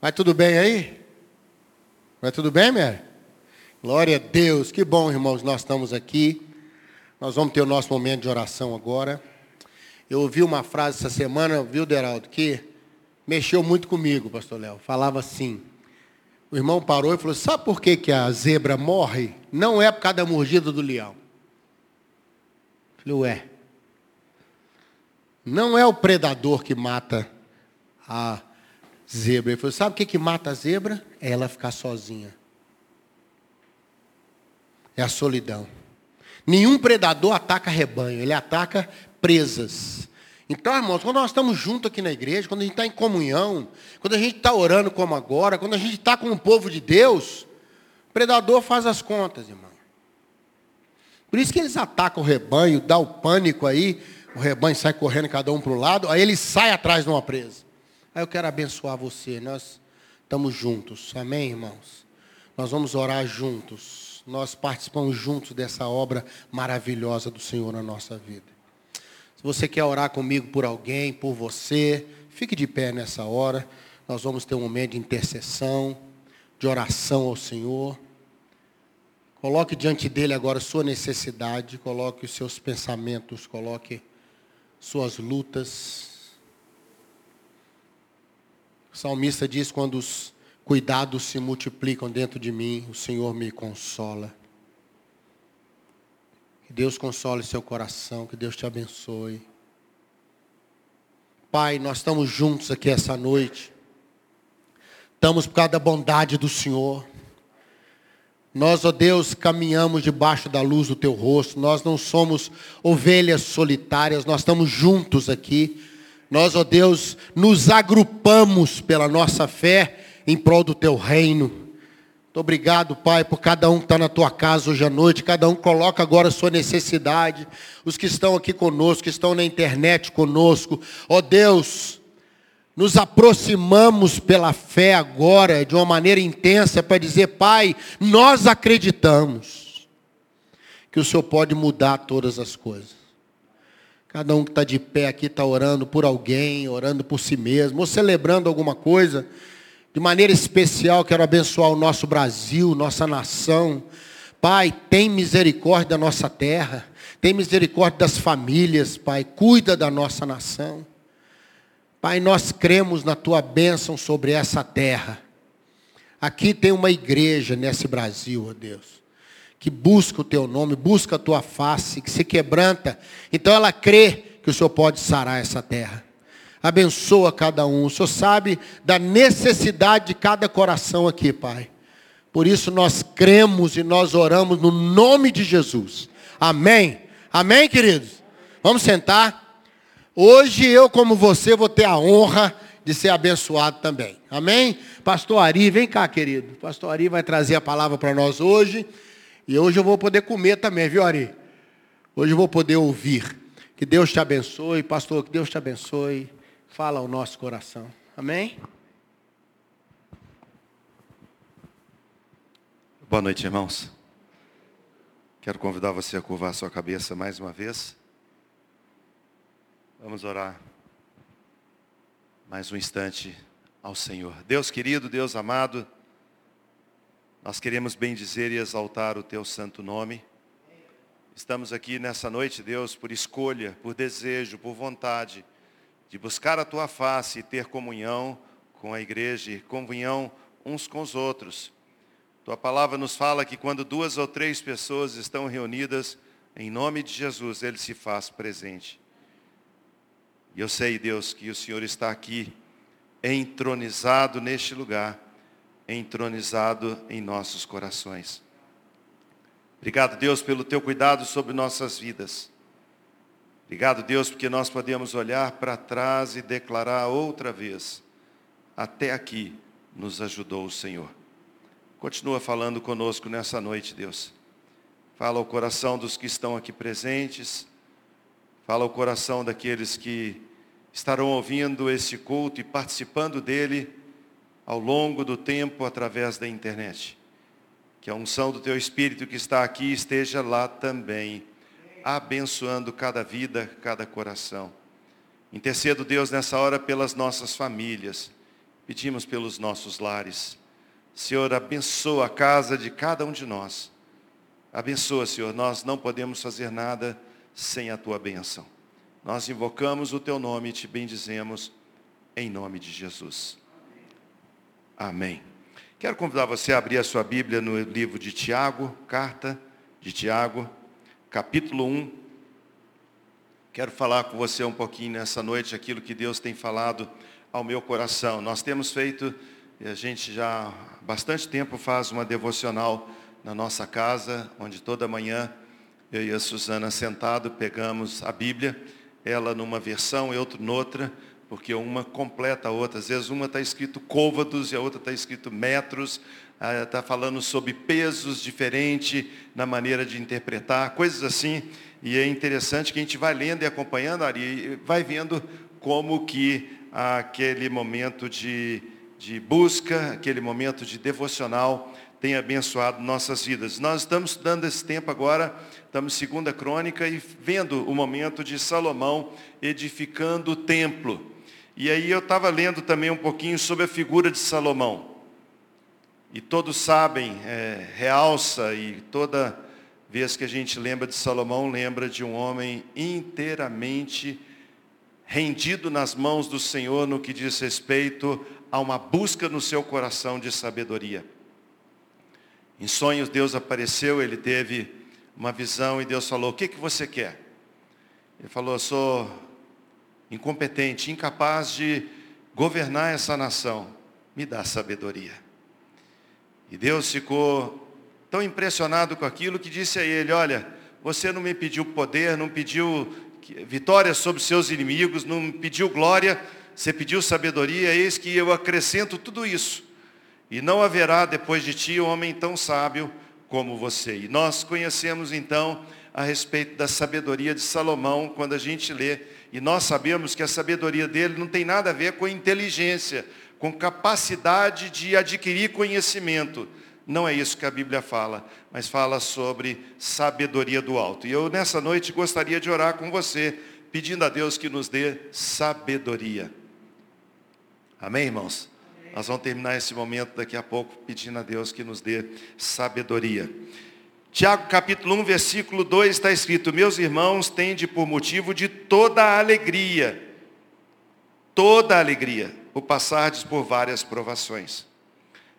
Vai tudo bem aí? Vai tudo bem, Mary? Glória a Deus, que bom, irmãos, nós estamos aqui. Nós vamos ter o nosso momento de oração agora. Eu ouvi uma frase essa semana, viu, Deraldo, que mexeu muito comigo, pastor Léo. Falava assim: o irmão parou e falou: Sabe por que, que a zebra morre? Não é por causa da mordida do leão. Eu falei: Ué. Não é o predador que mata a zebra. Ele falou: Sabe o que, que mata a zebra? É ela ficar sozinha. É a solidão. Nenhum predador ataca rebanho, ele ataca presas. Então, irmãos, quando nós estamos juntos aqui na igreja, quando a gente está em comunhão, quando a gente está orando como agora, quando a gente está com o povo de Deus, o predador faz as contas, irmão. Por isso que eles atacam o rebanho, dá o pânico aí, o rebanho sai correndo cada um para o lado, aí ele sai atrás de uma presa. Aí eu quero abençoar você, nós estamos juntos, amém, irmãos? Nós vamos orar juntos, nós participamos juntos dessa obra maravilhosa do Senhor na nossa vida. Se você quer orar comigo por alguém, por você, fique de pé nessa hora. Nós vamos ter um momento de intercessão, de oração ao Senhor. Coloque diante dele agora sua necessidade, coloque os seus pensamentos, coloque suas lutas. O salmista diz: quando os cuidados se multiplicam dentro de mim, o Senhor me consola. Que Deus console seu coração, que Deus te abençoe. Pai, nós estamos juntos aqui essa noite. Estamos por causa da bondade do Senhor. Nós, ó Deus, caminhamos debaixo da luz do teu rosto. Nós não somos ovelhas solitárias, nós estamos juntos aqui. Nós, ó Deus, nos agrupamos pela nossa fé em prol do teu reino. Muito obrigado, Pai, por cada um que está na tua casa hoje à noite. Cada um coloca agora a sua necessidade. Os que estão aqui conosco, que estão na internet conosco. Ó Deus, nos aproximamos pela fé agora de uma maneira intensa para dizer, Pai, nós acreditamos que o Senhor pode mudar todas as coisas. Cada um que está de pé aqui está orando por alguém, orando por si mesmo, ou celebrando alguma coisa. De maneira especial, quero abençoar o nosso Brasil, nossa nação. Pai, tem misericórdia da nossa terra, tem misericórdia das famílias, Pai, cuida da nossa nação. Pai, nós cremos na tua bênção sobre essa terra. Aqui tem uma igreja nesse Brasil, ó Deus, que busca o teu nome, busca a tua face, que se quebranta. Então ela crê que o Senhor pode sarar essa terra. Abençoa cada um. O Senhor sabe da necessidade de cada coração aqui, Pai. Por isso nós cremos e nós oramos no nome de Jesus. Amém. Amém, queridos? Vamos sentar. Hoje eu, como você, vou ter a honra de ser abençoado também. Amém? Pastor Ari, vem cá, querido. Pastor Ari vai trazer a palavra para nós hoje. E hoje eu vou poder comer também, viu, Ari? Hoje eu vou poder ouvir. Que Deus te abençoe, pastor, que Deus te abençoe fala ao nosso coração. Amém? Boa noite, irmãos. Quero convidar você a curvar sua cabeça mais uma vez. Vamos orar mais um instante ao Senhor. Deus querido, Deus amado, nós queremos bendizer e exaltar o teu santo nome. Estamos aqui nessa noite, Deus, por escolha, por desejo, por vontade de buscar a tua face e ter comunhão com a igreja e comunhão uns com os outros. Tua palavra nos fala que quando duas ou três pessoas estão reunidas, em nome de Jesus, Ele se faz presente. E eu sei, Deus, que o Senhor está aqui, entronizado neste lugar, entronizado em nossos corações. Obrigado, Deus, pelo teu cuidado sobre nossas vidas. Obrigado, Deus, porque nós podemos olhar para trás e declarar outra vez: até aqui nos ajudou o Senhor. Continua falando conosco nessa noite, Deus. Fala ao coração dos que estão aqui presentes. Fala ao coração daqueles que estarão ouvindo esse culto e participando dele ao longo do tempo através da internet. Que a unção do teu Espírito que está aqui esteja lá também abençoando cada vida, cada coração. Intercedo, Deus, nessa hora pelas nossas famílias, pedimos pelos nossos lares. Senhor, abençoa a casa de cada um de nós. Abençoa, Senhor, nós não podemos fazer nada sem a tua bênção. Nós invocamos o teu nome e te bendizemos em nome de Jesus. Amém. Quero convidar você a abrir a sua Bíblia no livro de Tiago, carta de Tiago, capítulo 1. Quero falar com você um pouquinho nessa noite aquilo que Deus tem falado ao meu coração. Nós temos feito, e a gente já há bastante tempo faz uma devocional na nossa casa, onde toda manhã eu e a Suzana sentado pegamos a Bíblia, ela numa versão e outra noutra, porque uma completa a outra. Às vezes uma está escrito côvados e a outra está escrito metros, está falando sobre pesos diferentes na maneira de interpretar, coisas assim. E é interessante que a gente vai lendo e acompanhando, Ari, e vai vendo como que aquele momento de, de busca, aquele momento de devocional tem abençoado nossas vidas. Nós estamos dando esse tempo agora, estamos segunda crônica e vendo o momento de Salomão edificando o templo. E aí eu estava lendo também um pouquinho sobre a figura de Salomão. E todos sabem, é, realça e toda vez que a gente lembra de Salomão, lembra de um homem inteiramente rendido nas mãos do Senhor no que diz respeito a uma busca no seu coração de sabedoria. Em sonhos Deus apareceu, ele teve uma visão e Deus falou, o que, que você quer? Ele falou, sou incompetente, incapaz de governar essa nação, me dá sabedoria. E Deus ficou tão impressionado com aquilo que disse a ele: Olha, você não me pediu poder, não pediu vitória sobre seus inimigos, não me pediu glória, você pediu sabedoria, eis que eu acrescento tudo isso. E não haverá depois de ti homem tão sábio como você. E nós conhecemos então a respeito da sabedoria de Salomão quando a gente lê e nós sabemos que a sabedoria dele não tem nada a ver com inteligência, com capacidade de adquirir conhecimento. Não é isso que a Bíblia fala, mas fala sobre sabedoria do alto. E eu nessa noite gostaria de orar com você, pedindo a Deus que nos dê sabedoria. Amém, irmãos? Amém. Nós vamos terminar esse momento daqui a pouco pedindo a Deus que nos dê sabedoria. Tiago capítulo 1, versículo 2 está escrito: Meus irmãos, tende por motivo de toda a alegria, toda a alegria, o passardes por várias provações,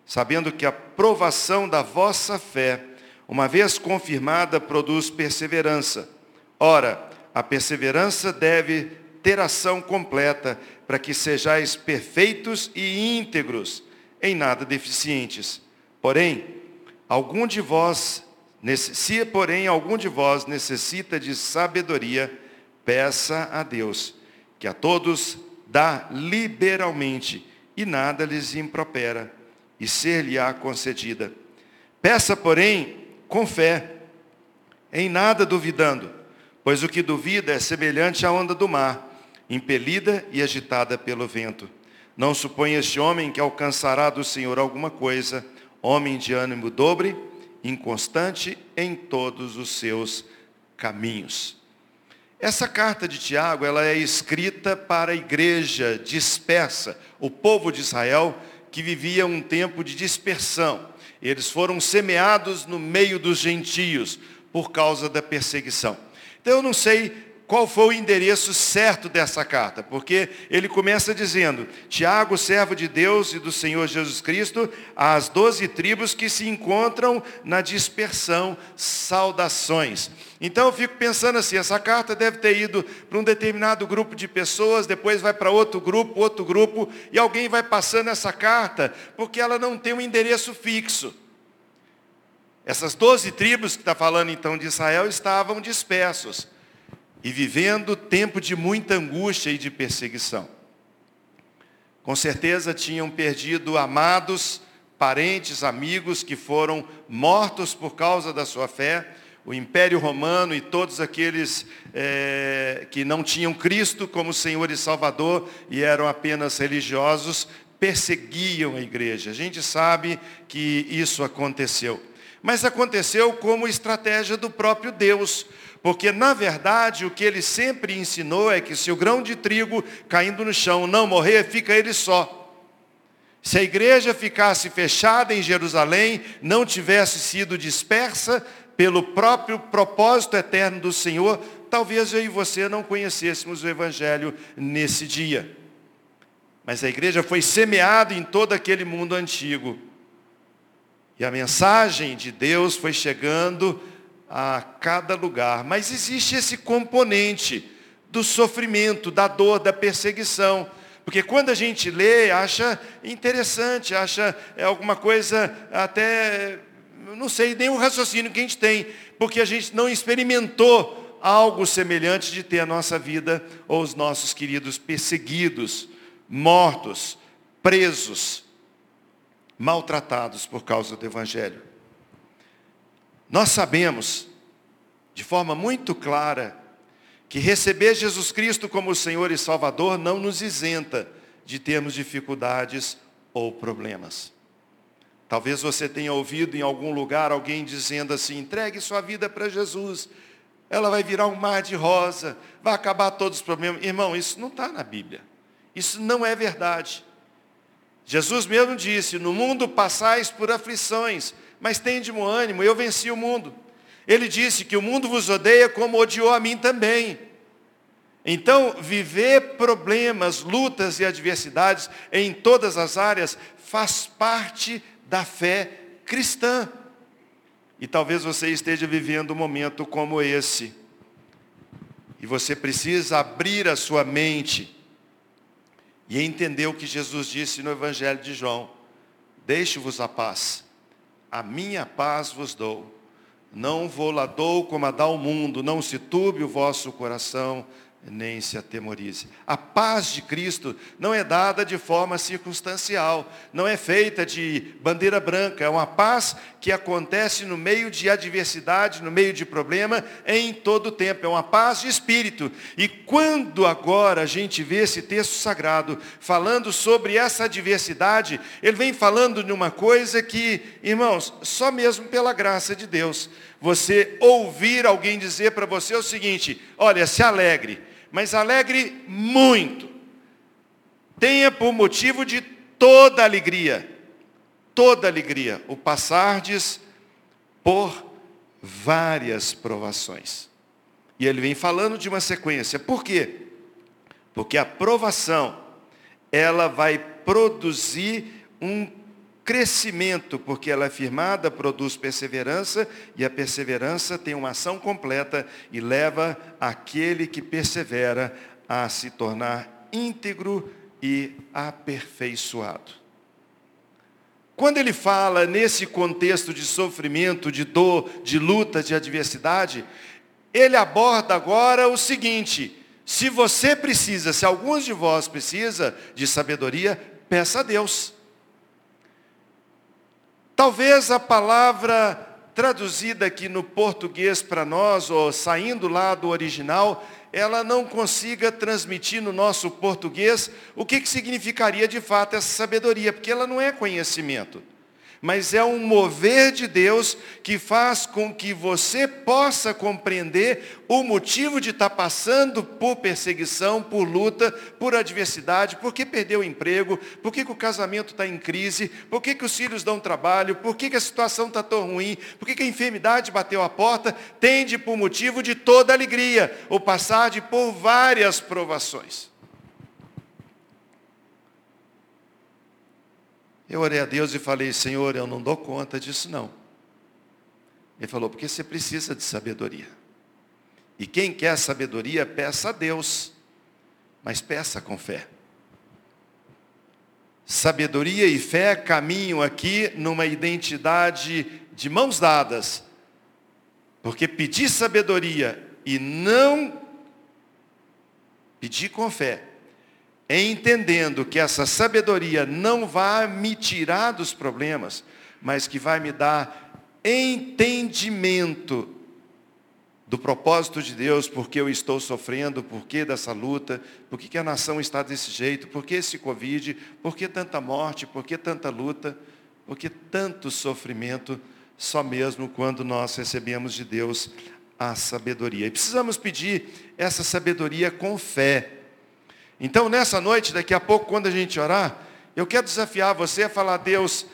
sabendo que a provação da vossa fé, uma vez confirmada, produz perseverança. Ora, a perseverança deve ter ação completa, para que sejais perfeitos e íntegros, em nada deficientes. Porém, algum de vós se, porém, algum de vós necessita de sabedoria, peça a Deus, que a todos dá liberalmente, e nada lhes impropera, e ser-lhe-á concedida. Peça, porém, com fé, em nada duvidando, pois o que duvida é semelhante à onda do mar, impelida e agitada pelo vento. Não suponha este homem que alcançará do Senhor alguma coisa, homem de ânimo dobre, inconstante em todos os seus caminhos. Essa carta de Tiago, ela é escrita para a igreja dispersa, o povo de Israel que vivia um tempo de dispersão. Eles foram semeados no meio dos gentios por causa da perseguição. Então eu não sei qual foi o endereço certo dessa carta, porque ele começa dizendo, Tiago, servo de Deus e do Senhor Jesus Cristo, às doze tribos que se encontram na dispersão, saudações. Então eu fico pensando assim, essa carta deve ter ido para um determinado grupo de pessoas, depois vai para outro grupo, outro grupo, e alguém vai passando essa carta, porque ela não tem um endereço fixo. Essas doze tribos que está falando então de Israel estavam dispersos e vivendo tempo de muita angústia e de perseguição. Com certeza tinham perdido amados, parentes, amigos que foram mortos por causa da sua fé. O Império Romano e todos aqueles é, que não tinham Cristo como Senhor e Salvador e eram apenas religiosos, perseguiam a igreja. A gente sabe que isso aconteceu. Mas aconteceu como estratégia do próprio Deus, porque, na verdade, o que ele sempre ensinou é que se o grão de trigo caindo no chão não morrer, fica ele só. Se a igreja ficasse fechada em Jerusalém, não tivesse sido dispersa pelo próprio propósito eterno do Senhor, talvez eu e você não conhecêssemos o Evangelho nesse dia. Mas a igreja foi semeada em todo aquele mundo antigo. E a mensagem de Deus foi chegando a cada lugar. Mas existe esse componente do sofrimento, da dor, da perseguição. Porque quando a gente lê, acha interessante, acha é alguma coisa até, não sei, nem o raciocínio que a gente tem, porque a gente não experimentou algo semelhante de ter a nossa vida ou os nossos queridos perseguidos, mortos, presos, maltratados por causa do Evangelho. Nós sabemos, de forma muito clara, que receber Jesus Cristo como Senhor e Salvador não nos isenta de termos dificuldades ou problemas. Talvez você tenha ouvido em algum lugar alguém dizendo assim: entregue sua vida para Jesus, ela vai virar um mar de rosa, vai acabar todos os problemas. Irmão, isso não está na Bíblia. Isso não é verdade. Jesus mesmo disse: No mundo passais por aflições, mas tem de bom ânimo, eu venci o mundo. Ele disse que o mundo vos odeia como odiou a mim também. Então, viver problemas, lutas e adversidades em todas as áreas faz parte da fé cristã. E talvez você esteja vivendo um momento como esse. E você precisa abrir a sua mente e entender o que Jesus disse no Evangelho de João. Deixe-vos a paz. A minha paz vos dou. Não vou lá dou como a dá o mundo, não se turbe o vosso coração, nem se atemorize. A paz de Cristo não é dada de forma circunstancial, não é feita de bandeira branca, é uma paz que acontece no meio de adversidade, no meio de problema, em todo o tempo, é uma paz de espírito. E quando agora a gente vê esse texto sagrado falando sobre essa adversidade, ele vem falando de uma coisa que, irmãos, só mesmo pela graça de Deus, você ouvir alguém dizer para você o seguinte: olha, se alegre mas alegre muito. Tenha por motivo de toda alegria, toda alegria, o passardes por várias provações. E ele vem falando de uma sequência. Por quê? Porque a provação, ela vai produzir um crescimento, porque ela é firmada, produz perseverança, e a perseverança tem uma ação completa e leva aquele que persevera a se tornar íntegro e aperfeiçoado. Quando ele fala nesse contexto de sofrimento, de dor, de luta, de adversidade, ele aborda agora o seguinte: se você precisa, se alguns de vós precisa de sabedoria, peça a Deus. Talvez a palavra traduzida aqui no português para nós, ou saindo lá do original, ela não consiga transmitir no nosso português o que, que significaria de fato essa sabedoria, porque ela não é conhecimento mas é um mover de Deus que faz com que você possa compreender o motivo de estar passando por perseguição, por luta, por adversidade, por que perdeu o emprego, por que, que o casamento está em crise, por que, que os filhos dão trabalho, por que, que a situação está tão ruim, por que, que a enfermidade bateu a porta, tende por motivo de toda alegria, ou passar de por várias provações. Eu orei a Deus e falei, Senhor, eu não dou conta disso não. Ele falou, porque você precisa de sabedoria. E quem quer sabedoria, peça a Deus, mas peça com fé. Sabedoria e fé caminham aqui numa identidade de mãos dadas. Porque pedir sabedoria e não pedir com fé entendendo que essa sabedoria não vai me tirar dos problemas, mas que vai me dar entendimento do propósito de Deus, porque eu estou sofrendo, por que dessa luta, por que a nação está desse jeito, por que esse Covid, por que tanta morte, por que tanta luta, por que tanto sofrimento, só mesmo quando nós recebemos de Deus a sabedoria. E precisamos pedir essa sabedoria com fé. Então, nessa noite, daqui a pouco, quando a gente orar, Eu quero desafiar você a falar, Deus,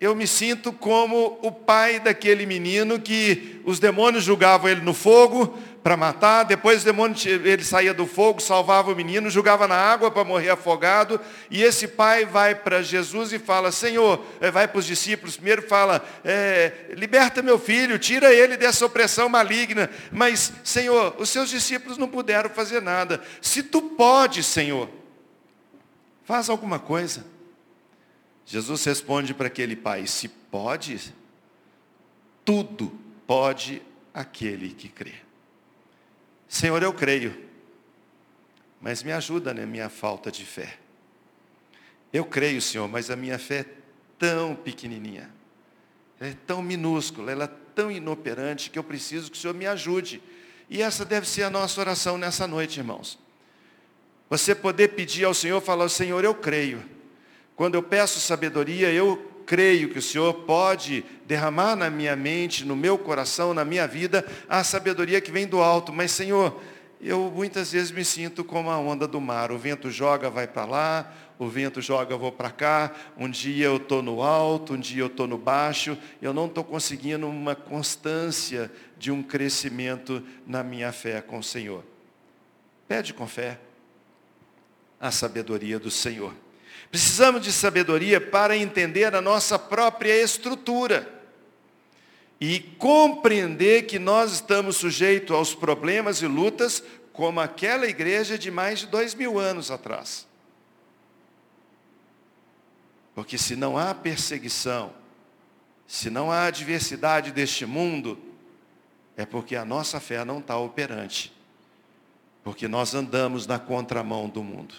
eu me sinto como o pai daquele menino que os demônios julgavam ele no fogo para matar, depois os demônios, ele saía do fogo, salvava o menino, jogava na água para morrer afogado, e esse pai vai para Jesus e fala, Senhor, eh, vai para os discípulos, primeiro fala, é, liberta meu filho, tira ele dessa opressão maligna, mas Senhor, os seus discípulos não puderam fazer nada, se tu pode, Senhor, faz alguma coisa. Jesus responde para aquele pai: Se pode, tudo pode aquele que crê. Senhor, eu creio, mas me ajuda na minha falta de fé. Eu creio, Senhor, mas a minha fé é tão pequenininha, é tão minúscula, ela é tão inoperante que eu preciso que o Senhor me ajude. E essa deve ser a nossa oração nessa noite, irmãos. Você poder pedir ao Senhor, falar, Senhor, eu creio quando eu peço sabedoria, eu creio que o Senhor pode derramar na minha mente, no meu coração, na minha vida, a sabedoria que vem do alto. Mas, Senhor, eu muitas vezes me sinto como a onda do mar. O vento joga, vai para lá, o vento joga, eu vou para cá. Um dia eu estou no alto, um dia eu estou no baixo. Eu não estou conseguindo uma constância de um crescimento na minha fé com o Senhor. Pede com fé a sabedoria do Senhor. Precisamos de sabedoria para entender a nossa própria estrutura e compreender que nós estamos sujeitos aos problemas e lutas como aquela igreja de mais de dois mil anos atrás. Porque se não há perseguição, se não há adversidade deste mundo, é porque a nossa fé não está operante. Porque nós andamos na contramão do mundo.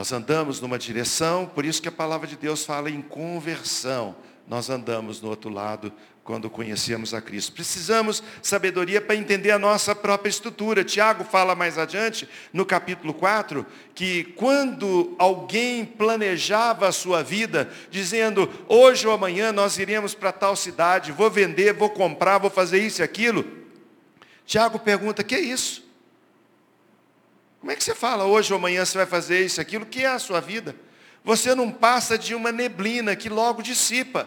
Nós andamos numa direção, por isso que a palavra de Deus fala em conversão. Nós andamos no outro lado quando conhecemos a Cristo. Precisamos sabedoria para entender a nossa própria estrutura. Tiago fala mais adiante, no capítulo 4, que quando alguém planejava a sua vida, dizendo, hoje ou amanhã nós iremos para tal cidade, vou vender, vou comprar, vou fazer isso e aquilo, Tiago pergunta, que é isso? Como é que você fala hoje ou amanhã você vai fazer isso, aquilo? Que é a sua vida? Você não passa de uma neblina que logo dissipa.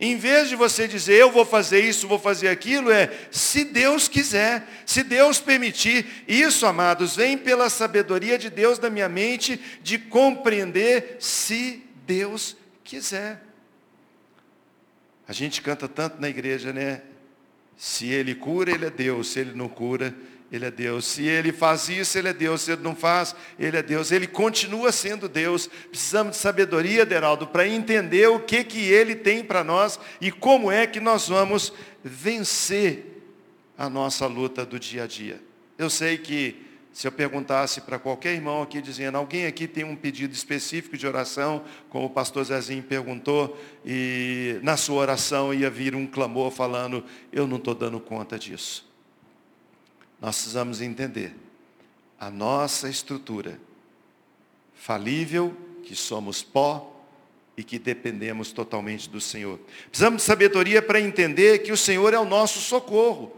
Em vez de você dizer, eu vou fazer isso, vou fazer aquilo, é, se Deus quiser, se Deus permitir. Isso, amados, vem pela sabedoria de Deus na minha mente, de compreender se Deus quiser. A gente canta tanto na igreja, né? Se Ele cura, Ele é Deus. Se Ele não cura, ele é Deus. Se Ele faz isso, Ele é Deus. Se Ele não faz, Ele é Deus. Ele continua sendo Deus. Precisamos de sabedoria, Deraldo, para entender o que, que Ele tem para nós e como é que nós vamos vencer a nossa luta do dia a dia. Eu sei que se eu perguntasse para qualquer irmão aqui dizendo, alguém aqui tem um pedido específico de oração, como o pastor Zezinho perguntou, e na sua oração ia vir um clamor falando, eu não estou dando conta disso nós precisamos entender a nossa estrutura falível, que somos pó e que dependemos totalmente do Senhor. Precisamos de sabedoria para entender que o Senhor é o nosso socorro.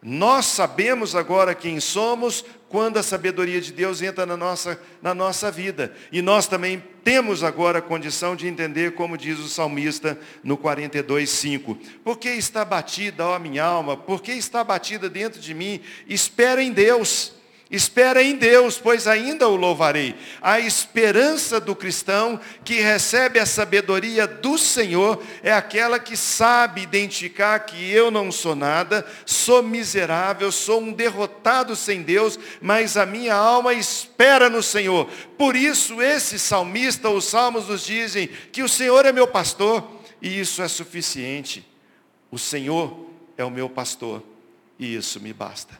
Nós sabemos agora quem somos quando a sabedoria de Deus entra na nossa, na nossa vida. E nós também temos agora a condição de entender, como diz o salmista no 42,5. Por que está batida, ó minha alma? Por que está batida dentro de mim? Espera em Deus Espera em Deus, pois ainda o louvarei. A esperança do cristão que recebe a sabedoria do Senhor é aquela que sabe identificar que eu não sou nada, sou miserável, sou um derrotado sem Deus, mas a minha alma espera no Senhor. Por isso, esse salmista, os salmos nos dizem que o Senhor é meu pastor, e isso é suficiente. O Senhor é o meu pastor, e isso me basta.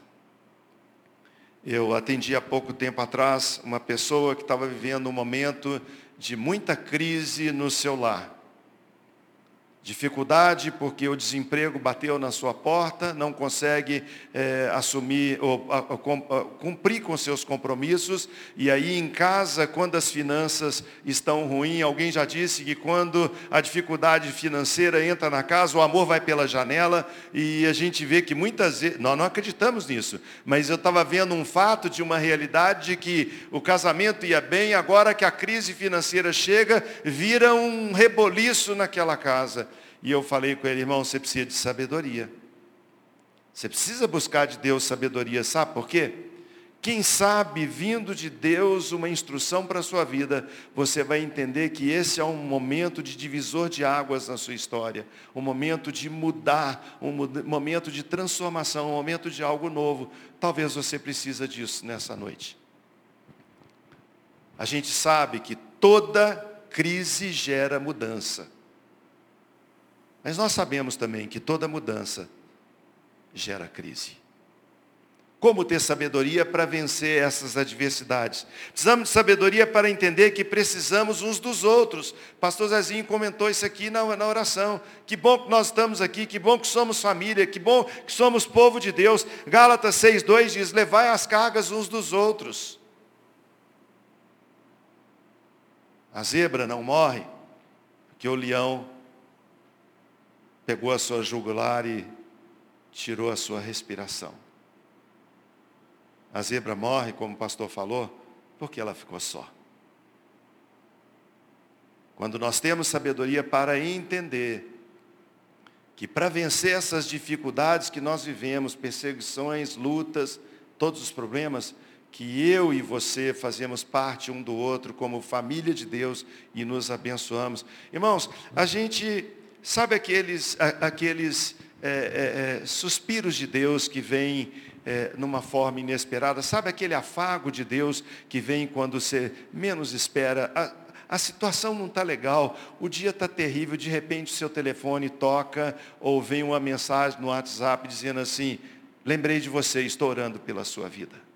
Eu atendi há pouco tempo atrás uma pessoa que estava vivendo um momento de muita crise no seu lar. Dificuldade porque o desemprego bateu na sua porta, não consegue é, assumir ou a, a, cumprir com seus compromissos. E aí em casa, quando as finanças estão ruins, alguém já disse que quando a dificuldade financeira entra na casa, o amor vai pela janela. E a gente vê que muitas vezes, nós não acreditamos nisso, mas eu estava vendo um fato de uma realidade de que o casamento ia bem, agora que a crise financeira chega, vira um reboliço naquela casa. E eu falei com ele, irmão, você precisa de sabedoria. Você precisa buscar de Deus sabedoria, sabe por quê? Quem sabe, vindo de Deus uma instrução para a sua vida, você vai entender que esse é um momento de divisor de águas na sua história, um momento de mudar, um momento de transformação, um momento de algo novo. Talvez você precisa disso nessa noite. A gente sabe que toda crise gera mudança. Mas nós sabemos também que toda mudança gera crise. Como ter sabedoria para vencer essas adversidades? Precisamos de sabedoria para entender que precisamos uns dos outros. Pastor Zezinho comentou isso aqui na, na oração. Que bom que nós estamos aqui, que bom que somos família, que bom que somos povo de Deus. Gálatas 6,2 diz, levai as cargas uns dos outros. A zebra não morre, porque o leão pegou a sua jugular e tirou a sua respiração. A zebra morre, como o pastor falou, porque ela ficou só. Quando nós temos sabedoria para entender que para vencer essas dificuldades que nós vivemos, perseguições, lutas, todos os problemas, que eu e você fazemos parte um do outro como família de Deus e nos abençoamos. Irmãos, a gente Sabe aqueles, aqueles é, é, é, suspiros de Deus que vêm é, numa forma inesperada? Sabe aquele afago de Deus que vem quando você menos espera? A, a situação não está legal, o dia está terrível, de repente o seu telefone toca ou vem uma mensagem no WhatsApp dizendo assim, lembrei de você, estou orando pela sua vida.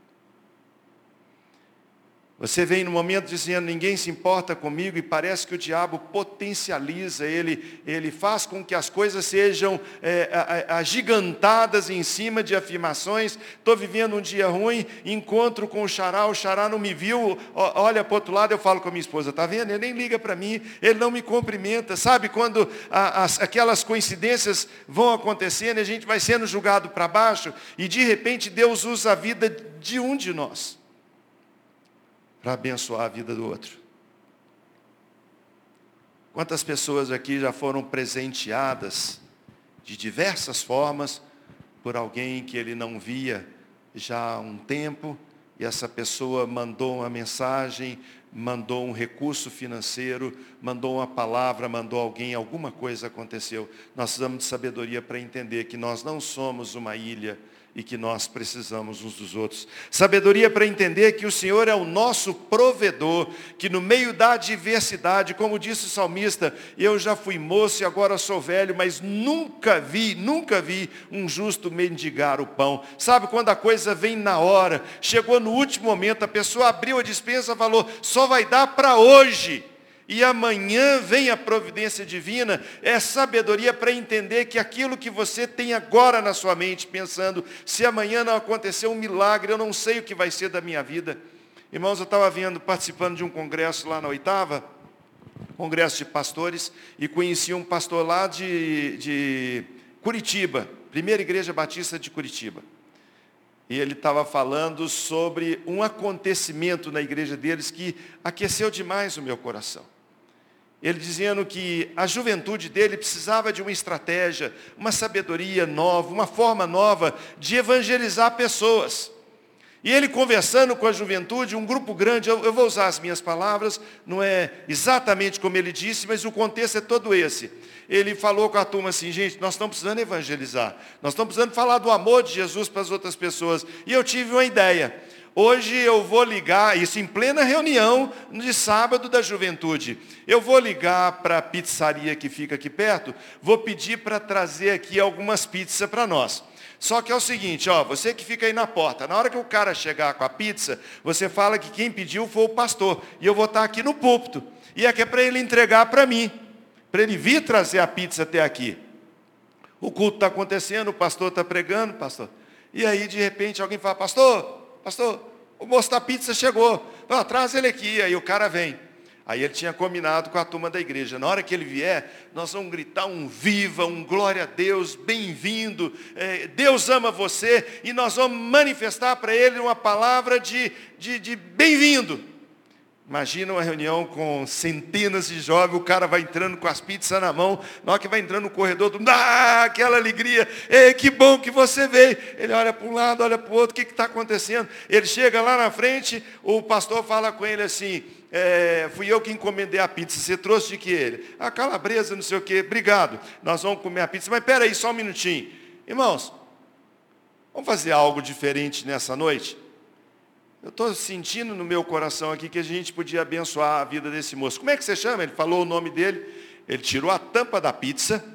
Você vem no momento dizendo, ninguém se importa comigo, e parece que o diabo potencializa, ele, ele faz com que as coisas sejam é, agigantadas em cima de afirmações. Estou vivendo um dia ruim, encontro com o xará, o xará não me viu, olha para o outro lado, eu falo com a minha esposa, está vendo? Ele nem liga para mim, ele não me cumprimenta. Sabe quando as, aquelas coincidências vão acontecendo, a gente vai sendo julgado para baixo, e de repente Deus usa a vida de um de nós para abençoar a vida do outro. Quantas pessoas aqui já foram presenteadas de diversas formas por alguém que ele não via já há um tempo, e essa pessoa mandou uma mensagem, mandou um recurso financeiro, mandou uma palavra, mandou alguém, alguma coisa aconteceu. Nós precisamos de sabedoria para entender que nós não somos uma ilha, e que nós precisamos uns dos outros. Sabedoria para entender que o Senhor é o nosso provedor, que no meio da adversidade, como disse o salmista, eu já fui moço e agora sou velho, mas nunca vi, nunca vi um justo mendigar o pão. Sabe quando a coisa vem na hora, chegou no último momento, a pessoa abriu a dispensa e falou, só vai dar para hoje e amanhã vem a providência divina, é sabedoria para entender que aquilo que você tem agora na sua mente, pensando, se amanhã não acontecer um milagre, eu não sei o que vai ser da minha vida. Irmãos, eu estava vendo, participando de um congresso lá na oitava, congresso de pastores, e conheci um pastor lá de, de Curitiba, primeira igreja batista de Curitiba. E ele estava falando sobre um acontecimento na igreja deles que aqueceu demais o meu coração ele dizendo que a juventude dele precisava de uma estratégia, uma sabedoria nova, uma forma nova de evangelizar pessoas. E ele conversando com a juventude, um grupo grande, eu, eu, vou usar as minhas palavras, não é exatamente como ele disse, mas o contexto é todo esse. Ele falou com a turma assim, gente, nós estamos precisando evangelizar, nós estamos precisando falar do amor de Jesus para as outras pessoas. E eu tive uma ideia. Hoje eu vou ligar, isso em plena reunião de sábado da juventude. Eu vou ligar para a pizzaria que fica aqui perto, vou pedir para trazer aqui algumas pizzas para nós. Só que é o seguinte, ó, você que fica aí na porta, na hora que o cara chegar com a pizza, você fala que quem pediu foi o pastor, e eu vou estar aqui no púlpito. E é que é para ele entregar para mim para ele vir trazer a pizza até aqui. O culto está acontecendo, o pastor está pregando, pastor. E aí, de repente, alguém fala, pastor, pastor, o moço da pizza chegou. Ah, traz ele aqui. Aí o cara vem. Aí ele tinha combinado com a turma da igreja. Na hora que ele vier, nós vamos gritar um viva, um glória a Deus, bem-vindo. É, Deus ama você. E nós vamos manifestar para ele uma palavra de, de, de bem-vindo. Imagina uma reunião com centenas de jovens, o cara vai entrando com as pizzas na mão, na hora que vai entrando no corredor, todo mundo, ah, aquela alegria, Ei, que bom que você veio. Ele olha para um lado, olha para o outro, o que está acontecendo? Ele chega lá na frente, o pastor fala com ele assim, é, fui eu que encomendei a pizza, você trouxe de que ele? A calabresa, não sei o quê, obrigado, nós vamos comer a pizza, mas espera aí, só um minutinho. Irmãos, vamos fazer algo diferente nessa noite? Eu estou sentindo no meu coração aqui que a gente podia abençoar a vida desse moço. Como é que você chama? Ele falou o nome dele. Ele tirou a tampa da pizza,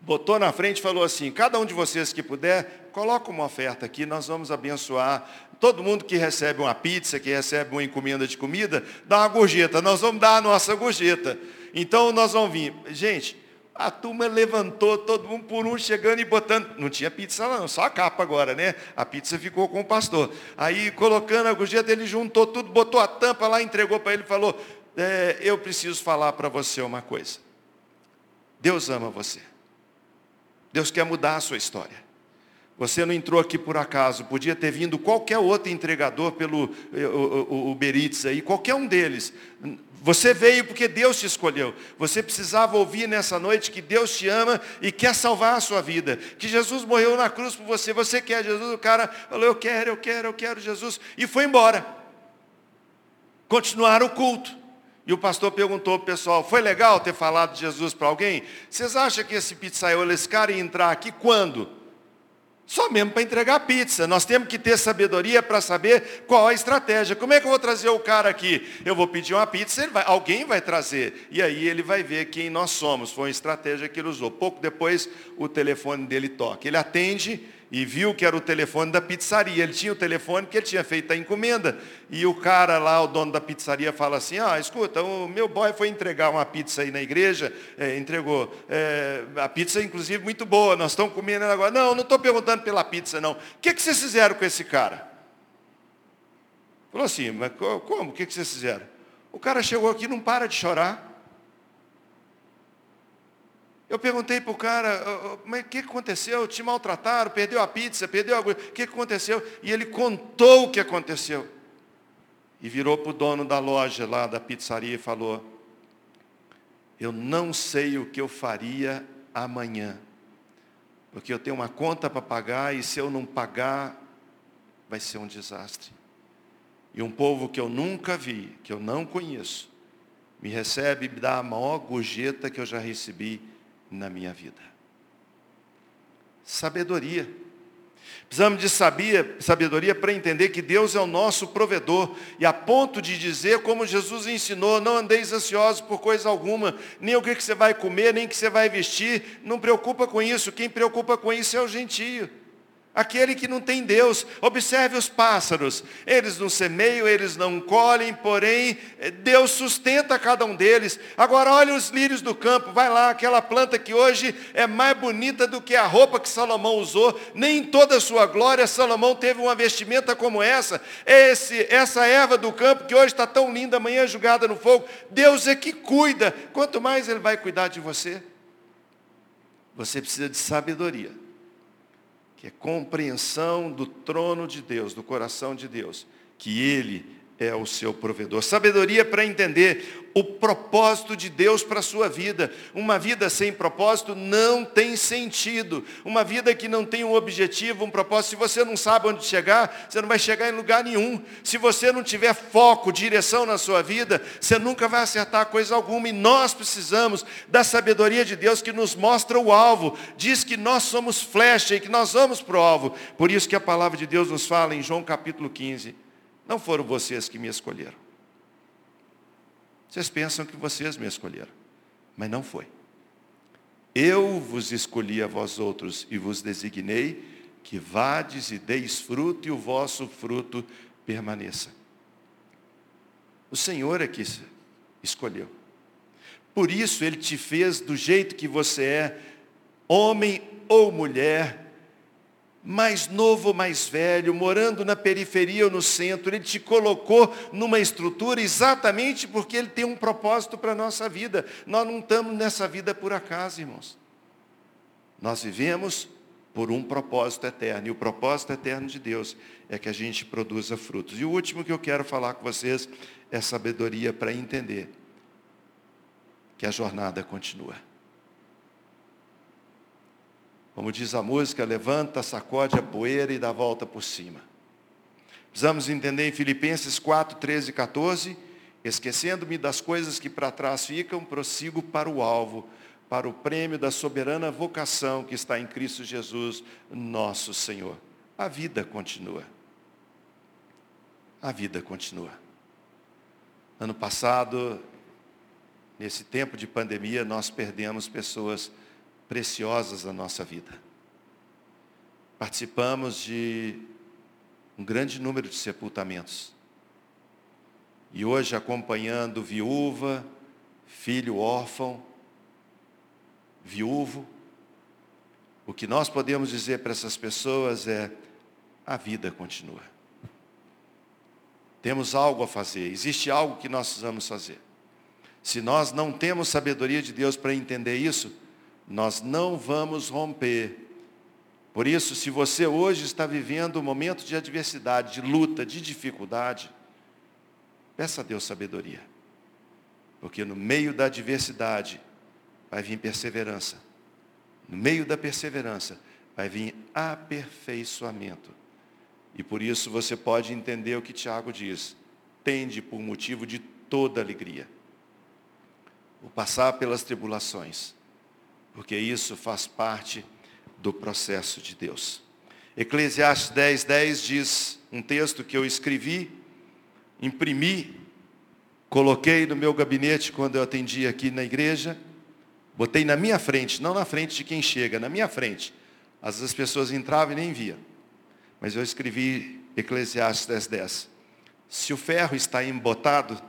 botou na frente e falou assim: cada um de vocês que puder, coloca uma oferta aqui, nós vamos abençoar. Todo mundo que recebe uma pizza, que recebe uma encomenda de comida, dá uma gorjeta. Nós vamos dar a nossa gorjeta. Então nós vamos vir. Gente, a turma levantou, todo mundo por um chegando e botando. Não tinha pizza não, só a capa agora, né? A pizza ficou com o pastor. Aí colocando a gorjeta, ele juntou tudo, botou a tampa lá, entregou para ele e falou: é, Eu preciso falar para você uma coisa. Deus ama você. Deus quer mudar a sua história. Você não entrou aqui por acaso, podia ter vindo qualquer outro entregador pelo Uber Eats aí, qualquer um deles. Você veio porque Deus te escolheu. Você precisava ouvir nessa noite que Deus te ama e quer salvar a sua vida. Que Jesus morreu na cruz por você. Você quer Jesus? O cara falou, eu quero, eu quero, eu quero Jesus. E foi embora. Continuaram o culto. E o pastor perguntou para o pessoal, foi legal ter falado de Jesus para alguém? Vocês acham que esse pizzaiolo, esse cara ia entrar aqui quando? Só mesmo para entregar pizza. Nós temos que ter sabedoria para saber qual a estratégia. Como é que eu vou trazer o cara aqui? Eu vou pedir uma pizza, vai, alguém vai trazer. E aí ele vai ver quem nós somos. Foi uma estratégia que ele usou. Pouco depois o telefone dele toca. Ele atende e viu que era o telefone da pizzaria. Ele tinha o telefone que ele tinha feito a encomenda. E o cara lá, o dono da pizzaria, fala assim: Ah, escuta, o meu boy foi entregar uma pizza aí na igreja, é, entregou. É, a pizza, inclusive, muito boa, nós estamos comendo agora. Não, não estou perguntando pela pizza, não. O que, que vocês fizeram com esse cara? Falou assim, mas como? O que, que vocês fizeram? O cara chegou aqui não para de chorar. Eu perguntei para o cara, mas o que aconteceu? Te maltrataram, perdeu a pizza, perdeu a... O que aconteceu? E ele contou o que aconteceu. E virou para o dono da loja lá da pizzaria e falou, eu não sei o que eu faria amanhã. Porque eu tenho uma conta para pagar e se eu não pagar, vai ser um desastre. E um povo que eu nunca vi, que eu não conheço, me recebe e me dá a maior gorjeta que eu já recebi na minha vida. Sabedoria. Precisamos de sabia, sabedoria para entender que Deus é o nosso provedor. E a ponto de dizer, como Jesus ensinou, não andeis ansiosos por coisa alguma, nem o que você vai comer, nem o que você vai vestir. Não preocupa com isso. Quem preocupa com isso é o gentio aquele que não tem Deus. Observe os pássaros, eles não semeiam, eles não colhem, porém Deus sustenta cada um deles. Agora olha os lírios do campo, vai lá, aquela planta que hoje é mais bonita do que a roupa que Salomão usou, nem em toda a sua glória Salomão teve uma vestimenta como essa. Esse, essa erva do campo que hoje está tão linda, amanhã julgada no fogo, Deus é que cuida, quanto mais Ele vai cuidar de você. Você precisa de sabedoria que é compreensão do trono de Deus, do coração de Deus, que Ele é o seu provedor. Sabedoria para entender o propósito de Deus para a sua vida. Uma vida sem propósito não tem sentido. Uma vida que não tem um objetivo, um propósito. Se você não sabe onde chegar, você não vai chegar em lugar nenhum. Se você não tiver foco, direção na sua vida, você nunca vai acertar coisa alguma. E nós precisamos da sabedoria de Deus que nos mostra o alvo. Diz que nós somos flecha e que nós vamos para o alvo. Por isso que a palavra de Deus nos fala em João capítulo 15. Não foram vocês que me escolheram vocês pensam que vocês me escolheram, mas não foi. Eu vos escolhi a vós outros e vos designei que vades e deis fruto e o vosso fruto permaneça. O Senhor é que escolheu. Por isso Ele te fez do jeito que você é, homem ou mulher, mais novo ou mais velho, morando na periferia ou no centro, Ele te colocou numa estrutura exatamente porque Ele tem um propósito para a nossa vida. Nós não estamos nessa vida por acaso, irmãos. Nós vivemos por um propósito eterno. E o propósito eterno de Deus é que a gente produza frutos. E o último que eu quero falar com vocês é sabedoria para entender que a jornada continua. Como diz a música, levanta, sacode a poeira e dá volta por cima. Precisamos entender em Filipenses 4, 13 e 14, esquecendo-me das coisas que para trás ficam, prossigo para o alvo, para o prêmio da soberana vocação que está em Cristo Jesus, nosso Senhor. A vida continua. A vida continua. Ano passado, nesse tempo de pandemia, nós perdemos pessoas preciosas da nossa vida. Participamos de um grande número de sepultamentos. E hoje acompanhando viúva, filho órfão, viúvo, o que nós podemos dizer para essas pessoas é: a vida continua. Temos algo a fazer, existe algo que nós precisamos fazer. Se nós não temos sabedoria de Deus para entender isso, nós não vamos romper. Por isso, se você hoje está vivendo um momento de adversidade, de luta, de dificuldade, peça a Deus sabedoria. Porque no meio da adversidade vai vir perseverança. No meio da perseverança vai vir aperfeiçoamento. E por isso você pode entender o que Tiago diz. Tende por motivo de toda alegria. O passar pelas tribulações porque isso faz parte do processo de Deus. Eclesiastes 10, 10 diz um texto que eu escrevi, imprimi, coloquei no meu gabinete quando eu atendi aqui na igreja, botei na minha frente, não na frente de quem chega, na minha frente. Às vezes as pessoas entravam e nem via. Mas eu escrevi Eclesiastes 10, 10. Se o ferro está embotado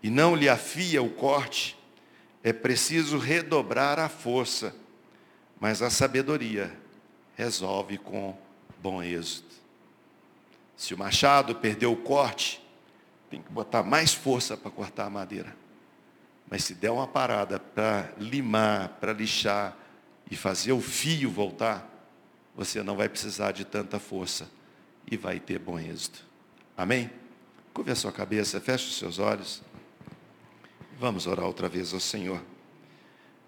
e não lhe afia o corte, é preciso redobrar a força, mas a sabedoria resolve com bom êxito. Se o machado perdeu o corte, tem que botar mais força para cortar a madeira. Mas se der uma parada para limar, para lixar e fazer o fio voltar, você não vai precisar de tanta força e vai ter bom êxito. Amém? Curve a sua cabeça, feche os seus olhos. Vamos orar outra vez ao Senhor.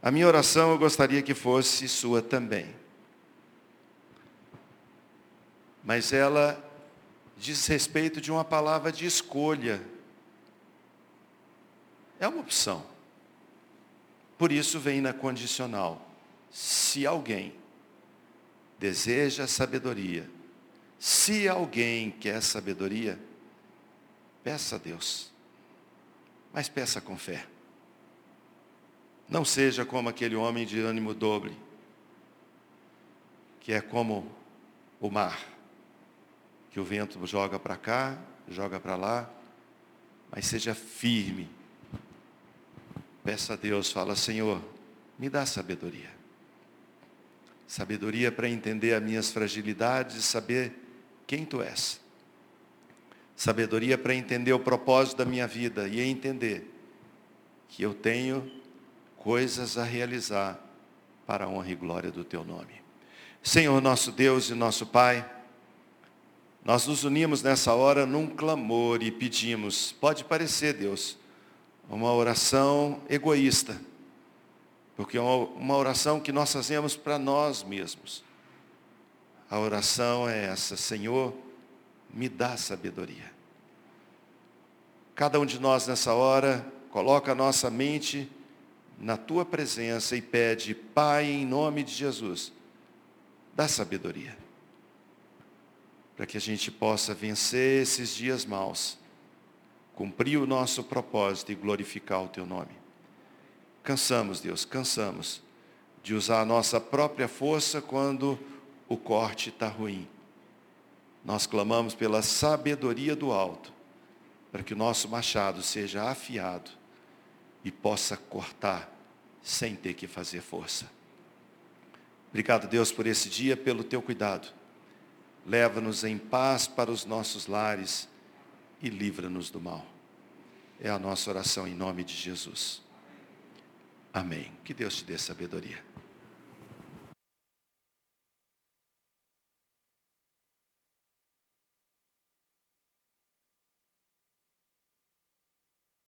A minha oração eu gostaria que fosse sua também. Mas ela diz respeito de uma palavra de escolha. É uma opção. Por isso vem na condicional. Se alguém deseja sabedoria, se alguém quer sabedoria, peça a Deus mas peça com fé. Não seja como aquele homem de ânimo dobre, que é como o mar, que o vento joga para cá, joga para lá, mas seja firme. Peça a Deus, fala, Senhor, me dá sabedoria. Sabedoria para entender as minhas fragilidades saber quem tu és. Sabedoria para entender o propósito da minha vida e entender que eu tenho coisas a realizar para a honra e glória do teu nome. Senhor nosso Deus e nosso Pai, nós nos unimos nessa hora num clamor e pedimos, pode parecer, Deus, uma oração egoísta, porque é uma oração que nós fazemos para nós mesmos. A oração é essa, Senhor, me dá sabedoria. Cada um de nós nessa hora coloca a nossa mente na tua presença e pede, Pai, em nome de Jesus, dá sabedoria. Para que a gente possa vencer esses dias maus, cumprir o nosso propósito e glorificar o teu nome. Cansamos, Deus, cansamos de usar a nossa própria força quando o corte está ruim nós clamamos pela sabedoria do alto, para que o nosso machado seja afiado e possa cortar sem ter que fazer força. Obrigado, Deus, por esse dia, pelo teu cuidado. Leva-nos em paz para os nossos lares e livra-nos do mal. É a nossa oração em nome de Jesus. Amém. Que Deus te dê sabedoria.